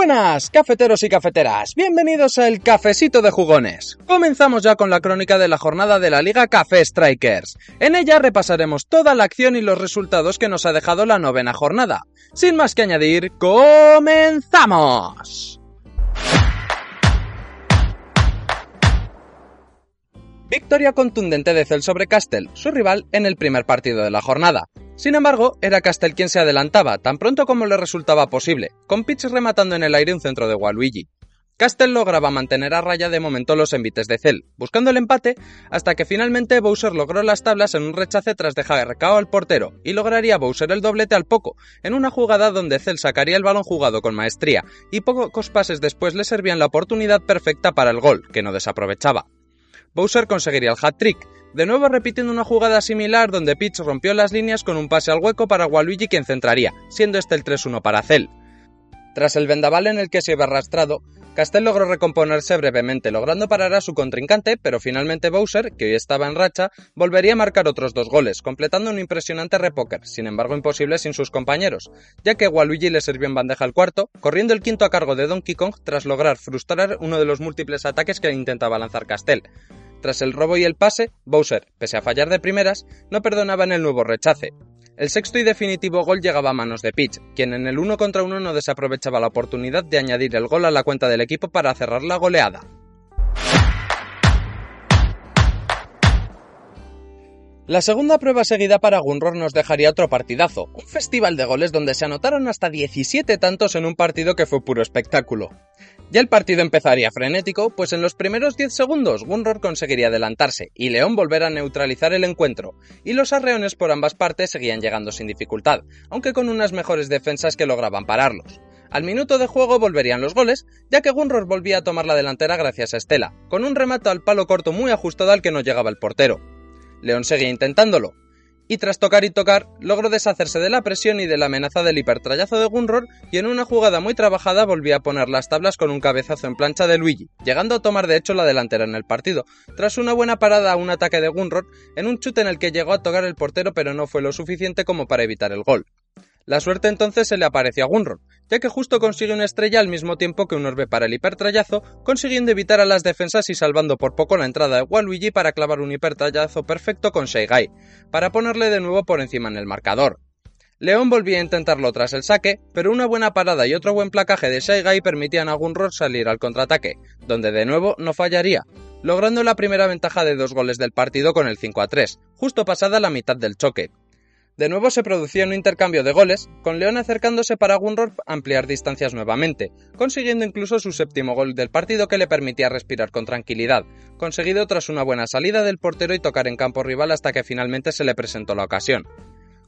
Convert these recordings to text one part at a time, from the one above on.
buenas, cafeteros y cafeteras. Bienvenidos al Cafecito de Jugones. Comenzamos ya con la crónica de la jornada de la Liga Café Strikers. En ella repasaremos toda la acción y los resultados que nos ha dejado la novena jornada. Sin más que añadir, ¡comenzamos! Victoria contundente de Cel sobre Castel, su rival en el primer partido de la jornada. Sin embargo, era Castel quien se adelantaba, tan pronto como le resultaba posible, con Pitch rematando en el aire un centro de Waluigi. Castel lograba mantener a raya de momento los envites de Cell, buscando el empate, hasta que finalmente Bowser logró las tablas en un rechace tras dejar recao al portero, y lograría Bowser el doblete al poco, en una jugada donde Cell sacaría el balón jugado con maestría, y pocos pases después le servían la oportunidad perfecta para el gol, que no desaprovechaba. Bowser conseguiría el hat-trick, de nuevo repitiendo una jugada similar donde Peach rompió las líneas con un pase al hueco para Waluigi quien centraría, siendo este el 3-1 para Cell. Tras el vendaval en el que se iba arrastrado, Castel logró recomponerse brevemente, logrando parar a su contrincante, pero finalmente Bowser, que hoy estaba en racha, volvería a marcar otros dos goles, completando un impresionante repóker, sin embargo imposible sin sus compañeros, ya que Waluigi le sirvió en bandeja al cuarto, corriendo el quinto a cargo de Donkey Kong tras lograr frustrar uno de los múltiples ataques que intentaba lanzar Castel. Tras el robo y el pase, Bowser, pese a fallar de primeras, no perdonaba en el nuevo rechace. El sexto y definitivo gol llegaba a manos de Peach, quien en el uno contra uno no desaprovechaba la oportunidad de añadir el gol a la cuenta del equipo para cerrar la goleada. La segunda prueba seguida para Gunror nos dejaría otro partidazo, un festival de goles donde se anotaron hasta 17 tantos en un partido que fue puro espectáculo. Ya el partido empezaría frenético, pues en los primeros 10 segundos Gunror conseguiría adelantarse y León volver a neutralizar el encuentro, y los arreones por ambas partes seguían llegando sin dificultad, aunque con unas mejores defensas que lograban pararlos. Al minuto de juego volverían los goles, ya que Gunror volvía a tomar la delantera gracias a Estela, con un remate al palo corto muy ajustado al que no llegaba el portero. León seguía intentándolo, y tras tocar y tocar, logró deshacerse de la presión y de la amenaza del hipertrayazo de Gunror y en una jugada muy trabajada volvió a poner las tablas con un cabezazo en plancha de Luigi, llegando a tomar de hecho la delantera en el partido, tras una buena parada a un ataque de Gunror en un chute en el que llegó a tocar el portero pero no fue lo suficiente como para evitar el gol. La suerte entonces se le apareció a Gunror, ya que justo consigue una estrella al mismo tiempo que un orbe para el hipertrayazo, consiguiendo evitar a las defensas y salvando por poco la entrada de Waluigi para clavar un hipertrayazo perfecto con Seigai, para ponerle de nuevo por encima en el marcador. León volvía a intentarlo tras el saque, pero una buena parada y otro buen placaje de Saigai permitían a Gunror salir al contraataque, donde de nuevo no fallaría, logrando la primera ventaja de dos goles del partido con el 5 a 3, justo pasada la mitad del choque. De nuevo se producía un intercambio de goles, con León acercándose para Gunror ampliar distancias nuevamente, consiguiendo incluso su séptimo gol del partido que le permitía respirar con tranquilidad, conseguido tras una buena salida del portero y tocar en campo rival hasta que finalmente se le presentó la ocasión.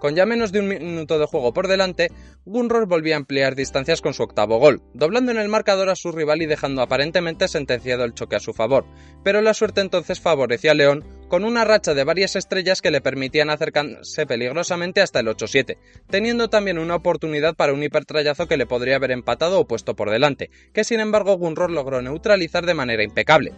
Con ya menos de un minuto de juego por delante, Gunror volvía a ampliar distancias con su octavo gol, doblando en el marcador a su rival y dejando aparentemente sentenciado el choque a su favor, pero la suerte entonces favorecía a León con una racha de varias estrellas que le permitían acercarse peligrosamente hasta el 8-7, teniendo también una oportunidad para un hipertrayazo que le podría haber empatado o puesto por delante, que sin embargo Gunror logró neutralizar de manera impecable.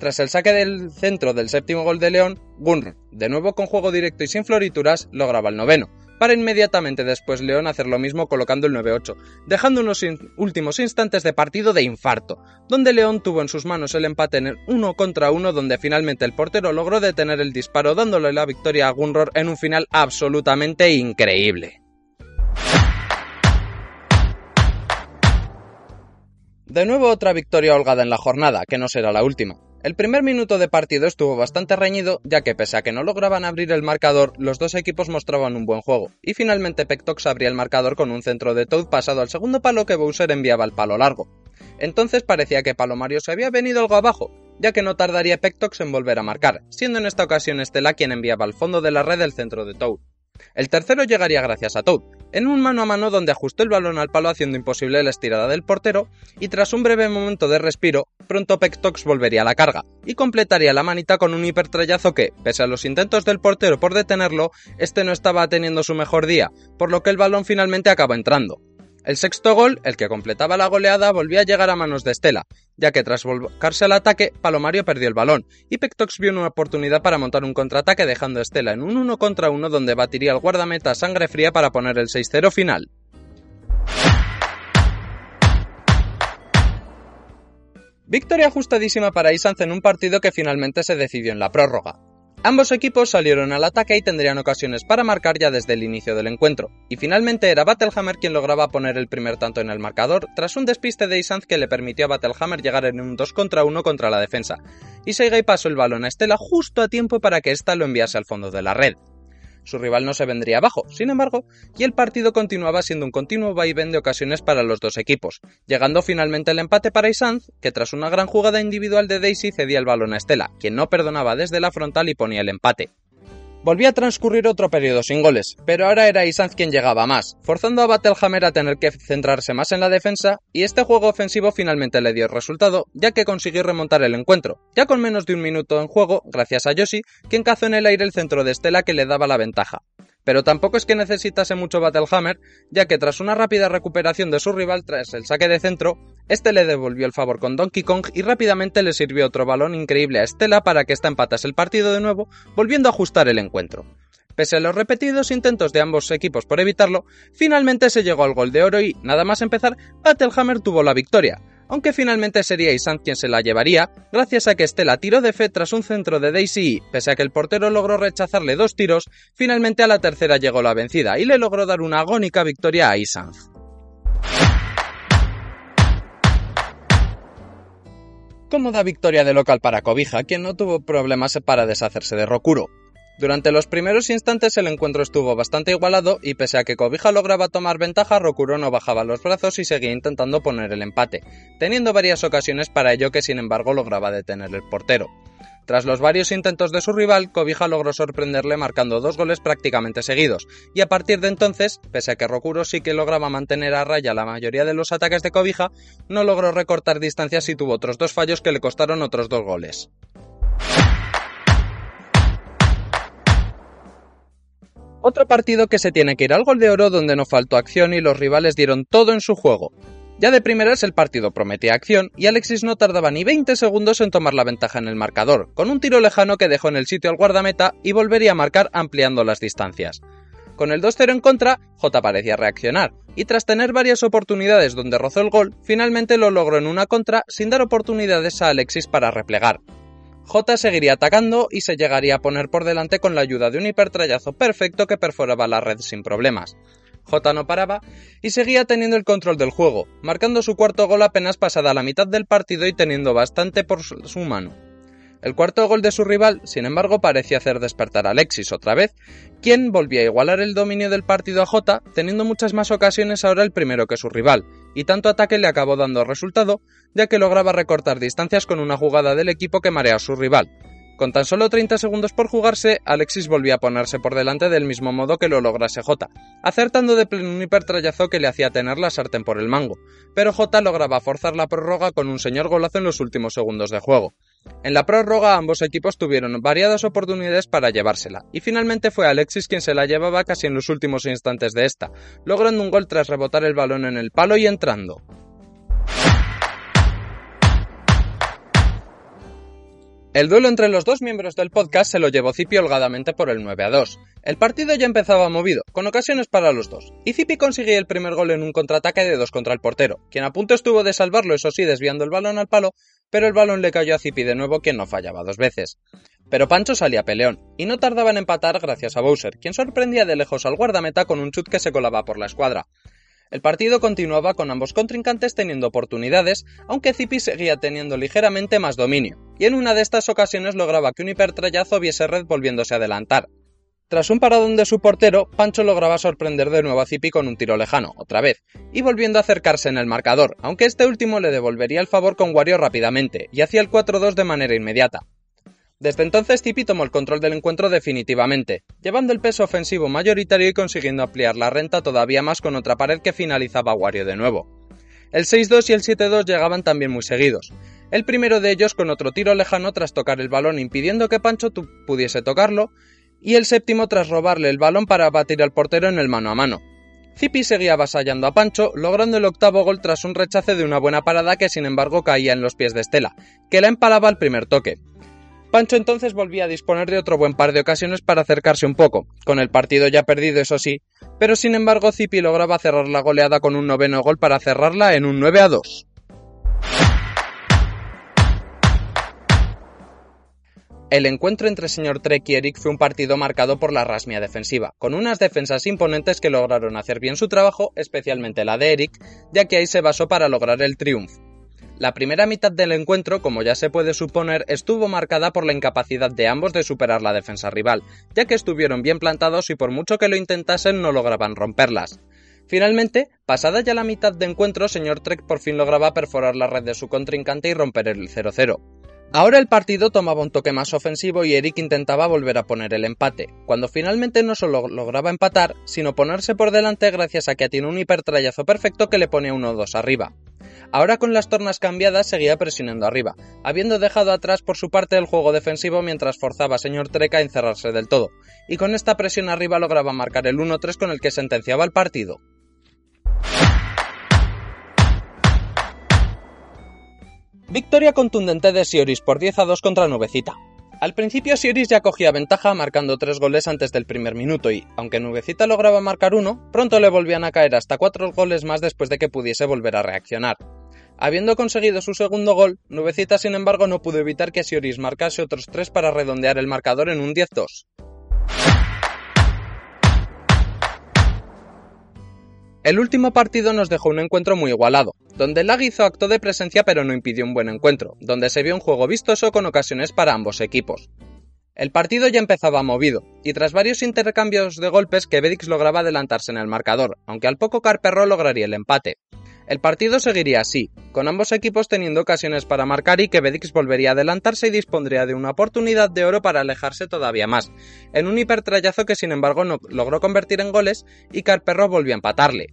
Tras el saque del centro del séptimo gol de León, Gunr, de nuevo con juego directo y sin florituras, lograba el noveno, para inmediatamente después León hacer lo mismo colocando el 9-8, dejando unos últimos instantes de partido de infarto, donde León tuvo en sus manos el empate en el uno contra uno donde finalmente el portero logró detener el disparo dándole la victoria a Gunror en un final absolutamente increíble. De nuevo otra victoria holgada en la jornada, que no será la última. El primer minuto de partido estuvo bastante reñido, ya que pese a que no lograban abrir el marcador, los dos equipos mostraban un buen juego, y finalmente Pectox abría el marcador con un centro de Toad pasado al segundo palo que Bowser enviaba al palo largo. Entonces parecía que Palomario se había venido algo abajo, ya que no tardaría Pectox en volver a marcar, siendo en esta ocasión Estela quien enviaba al fondo de la red el centro de Toad. El tercero llegaría gracias a Toad, en un mano a mano donde ajustó el balón al palo haciendo imposible la estirada del portero, y tras un breve momento de respiro, pronto Pectox volvería a la carga, y completaría la manita con un hipertrayazo que, pese a los intentos del portero por detenerlo, este no estaba teniendo su mejor día, por lo que el balón finalmente acabó entrando. El sexto gol, el que completaba la goleada, volvía a llegar a manos de Estela, ya que tras volcarse al ataque, Palomario perdió el balón, y Pectox vio una oportunidad para montar un contraataque dejando a Estela en un 1 contra 1 donde batiría al guardameta sangre fría para poner el 6-0 final. Victoria ajustadísima para Isanz en un partido que finalmente se decidió en la prórroga. Ambos equipos salieron al ataque y tendrían ocasiones para marcar ya desde el inicio del encuentro, y finalmente era Battlehammer quien lograba poner el primer tanto en el marcador tras un despiste de Isanz que le permitió a Battlehammer llegar en un 2 contra 1 contra la defensa, y Seigai pasó el balón a Estela justo a tiempo para que ésta lo enviase al fondo de la red. Su rival no se vendría abajo, sin embargo, y el partido continuaba siendo un continuo vaivén de ocasiones para los dos equipos, llegando finalmente el empate para Isanz, que tras una gran jugada individual de Daisy cedía el balón a Estela, quien no perdonaba desde la frontal y ponía el empate. Volvía a transcurrir otro periodo sin goles, pero ahora era Isanz quien llegaba más, forzando a Battlehammer a tener que centrarse más en la defensa, y este juego ofensivo finalmente le dio resultado, ya que consiguió remontar el encuentro, ya con menos de un minuto en juego, gracias a Yoshi, quien cazó en el aire el centro de Estela que le daba la ventaja pero tampoco es que necesitase mucho Battlehammer, ya que tras una rápida recuperación de su rival tras el saque de centro, este le devolvió el favor con Donkey Kong y rápidamente le sirvió otro balón increíble a Estela para que ésta empatase el partido de nuevo, volviendo a ajustar el encuentro. Pese a los repetidos intentos de ambos equipos por evitarlo, finalmente se llegó al gol de oro y, nada más empezar, Battlehammer tuvo la victoria, aunque finalmente sería Isan quien se la llevaría, gracias a que Estela tiró de fe tras un centro de Daisy y, pese a que el portero logró rechazarle dos tiros, finalmente a la tercera llegó la vencida y le logró dar una agónica victoria a Isanz. Cómoda victoria de local para Cobija, quien no tuvo problemas para deshacerse de Rokuro. Durante los primeros instantes el encuentro estuvo bastante igualado y pese a que Cobija lograba tomar ventaja, Rokuro no bajaba los brazos y seguía intentando poner el empate, teniendo varias ocasiones para ello que sin embargo lograba detener el portero. Tras los varios intentos de su rival, Cobija logró sorprenderle marcando dos goles prácticamente seguidos, y a partir de entonces, pese a que Rokuro sí que lograba mantener a raya la mayoría de los ataques de Cobija, no logró recortar distancias y tuvo otros dos fallos que le costaron otros dos goles. Otro partido que se tiene que ir al gol de oro donde no faltó acción y los rivales dieron todo en su juego. Ya de primeras el partido prometía acción y Alexis no tardaba ni 20 segundos en tomar la ventaja en el marcador, con un tiro lejano que dejó en el sitio al guardameta y volvería a marcar ampliando las distancias. Con el 2-0 en contra, J parecía reaccionar, y tras tener varias oportunidades donde rozó el gol, finalmente lo logró en una contra sin dar oportunidades a Alexis para replegar. J seguiría atacando y se llegaría a poner por delante con la ayuda de un hipertrayazo perfecto que perforaba la red sin problemas. J no paraba y seguía teniendo el control del juego, marcando su cuarto gol apenas pasada la mitad del partido y teniendo bastante por su mano. El cuarto gol de su rival, sin embargo, parecía hacer despertar a Alexis otra vez, quien volvía a igualar el dominio del partido a J, teniendo muchas más ocasiones ahora el primero que su rival, y tanto ataque le acabó dando resultado, ya que lograba recortar distancias con una jugada del equipo que marea a su rival. Con tan solo 30 segundos por jugarse, Alexis volvía a ponerse por delante del mismo modo que lo lograse J, acertando de pleno un hipertrayazo que le hacía tener la sartén por el mango, pero J lograba forzar la prórroga con un señor golazo en los últimos segundos de juego. En la prórroga ambos equipos tuvieron variadas oportunidades para llevársela, y finalmente fue Alexis quien se la llevaba casi en los últimos instantes de esta, logrando un gol tras rebotar el balón en el palo y entrando. El duelo entre los dos miembros del podcast se lo llevó Zipi holgadamente por el 9 a 2. El partido ya empezaba movido, con ocasiones para los dos, y Zipi consiguió el primer gol en un contraataque de dos contra el portero, quien a punto estuvo de salvarlo, eso sí, desviando el balón al palo, pero el balón le cayó a Zipi de nuevo, quien no fallaba dos veces. Pero Pancho salía peleón, y no tardaba en empatar gracias a Bowser, quien sorprendía de lejos al guardameta con un chut que se colaba por la escuadra. El partido continuaba con ambos contrincantes teniendo oportunidades, aunque Zipi seguía teniendo ligeramente más dominio, y en una de estas ocasiones lograba que un hipertrayazo viese red volviéndose a adelantar. Tras un paradón de su portero, Pancho lograba sorprender de nuevo a Zipi con un tiro lejano, otra vez, y volviendo a acercarse en el marcador, aunque este último le devolvería el favor con Wario rápidamente, y hacía el 4-2 de manera inmediata. Desde entonces Zipi tomó el control del encuentro definitivamente, llevando el peso ofensivo mayoritario y consiguiendo ampliar la renta todavía más con otra pared que finalizaba Wario de nuevo. El 6-2 y el 7-2 llegaban también muy seguidos, el primero de ellos con otro tiro lejano tras tocar el balón impidiendo que Pancho pudiese tocarlo, y el séptimo tras robarle el balón para batir al portero en el mano a mano. Zipi seguía avasallando a Pancho, logrando el octavo gol tras un rechace de una buena parada que sin embargo caía en los pies de Estela, que la empalaba al primer toque. Pancho entonces volvía a disponer de otro buen par de ocasiones para acercarse un poco, con el partido ya perdido eso sí, pero sin embargo Zipi lograba cerrar la goleada con un noveno gol para cerrarla en un 9 a 2. El encuentro entre señor Trek y Eric fue un partido marcado por la rasmia defensiva, con unas defensas imponentes que lograron hacer bien su trabajo, especialmente la de Eric, ya que ahí se basó para lograr el triunfo. La primera mitad del encuentro, como ya se puede suponer, estuvo marcada por la incapacidad de ambos de superar la defensa rival, ya que estuvieron bien plantados y por mucho que lo intentasen no lograban romperlas. Finalmente, pasada ya la mitad de encuentro, señor Trek por fin lograba perforar la red de su contrincante y romper el 0-0. Ahora el partido tomaba un toque más ofensivo y Eric intentaba volver a poner el empate, cuando finalmente no solo lograba empatar, sino ponerse por delante gracias a que tiene un hipertrayazo perfecto que le pone 1-2 arriba. Ahora con las tornas cambiadas seguía presionando arriba, habiendo dejado atrás por su parte el juego defensivo mientras forzaba a señor Treca a encerrarse del todo, y con esta presión arriba lograba marcar el 1-3 con el que sentenciaba el partido. Victoria contundente de Sioris por 10 a 2 contra Nubecita. Al principio Sioris ya cogía ventaja marcando 3 goles antes del primer minuto y, aunque Nubecita lograba marcar uno, pronto le volvían a caer hasta 4 goles más después de que pudiese volver a reaccionar. Habiendo conseguido su segundo gol, Nubecita sin embargo no pudo evitar que Sioris marcase otros 3 para redondear el marcador en un 10-2. El último partido nos dejó un encuentro muy igualado, donde Lag hizo acto de presencia pero no impidió un buen encuentro, donde se vio un juego vistoso con ocasiones para ambos equipos. El partido ya empezaba movido, y tras varios intercambios de golpes que Bedix lograba adelantarse en el marcador, aunque al poco Carperro lograría el empate. El partido seguiría así, con ambos equipos teniendo ocasiones para marcar y que Bedix volvería a adelantarse y dispondría de una oportunidad de oro para alejarse todavía más, en un hipertrayazo que sin embargo no logró convertir en goles y Carperro volvió a empatarle.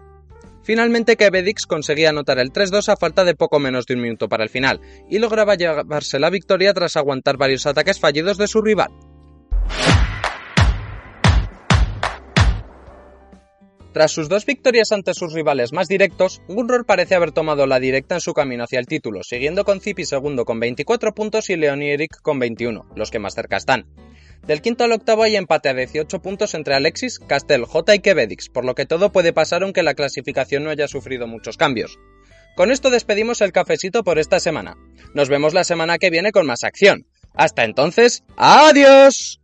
Finalmente Kebedix conseguía anotar el 3-2 a falta de poco menos de un minuto para el final, y lograba llevarse la victoria tras aguantar varios ataques fallidos de su rival. Tras sus dos victorias ante sus rivales más directos, Gunror parece haber tomado la directa en su camino hacia el título, siguiendo con Zipi segundo con 24 puntos y Leon Eric con 21, los que más cerca están. Del quinto al octavo hay empate a 18 puntos entre Alexis, Castel, J y Kebedix, por lo que todo puede pasar aunque la clasificación no haya sufrido muchos cambios. Con esto despedimos el cafecito por esta semana. Nos vemos la semana que viene con más acción. Hasta entonces, ¡adiós!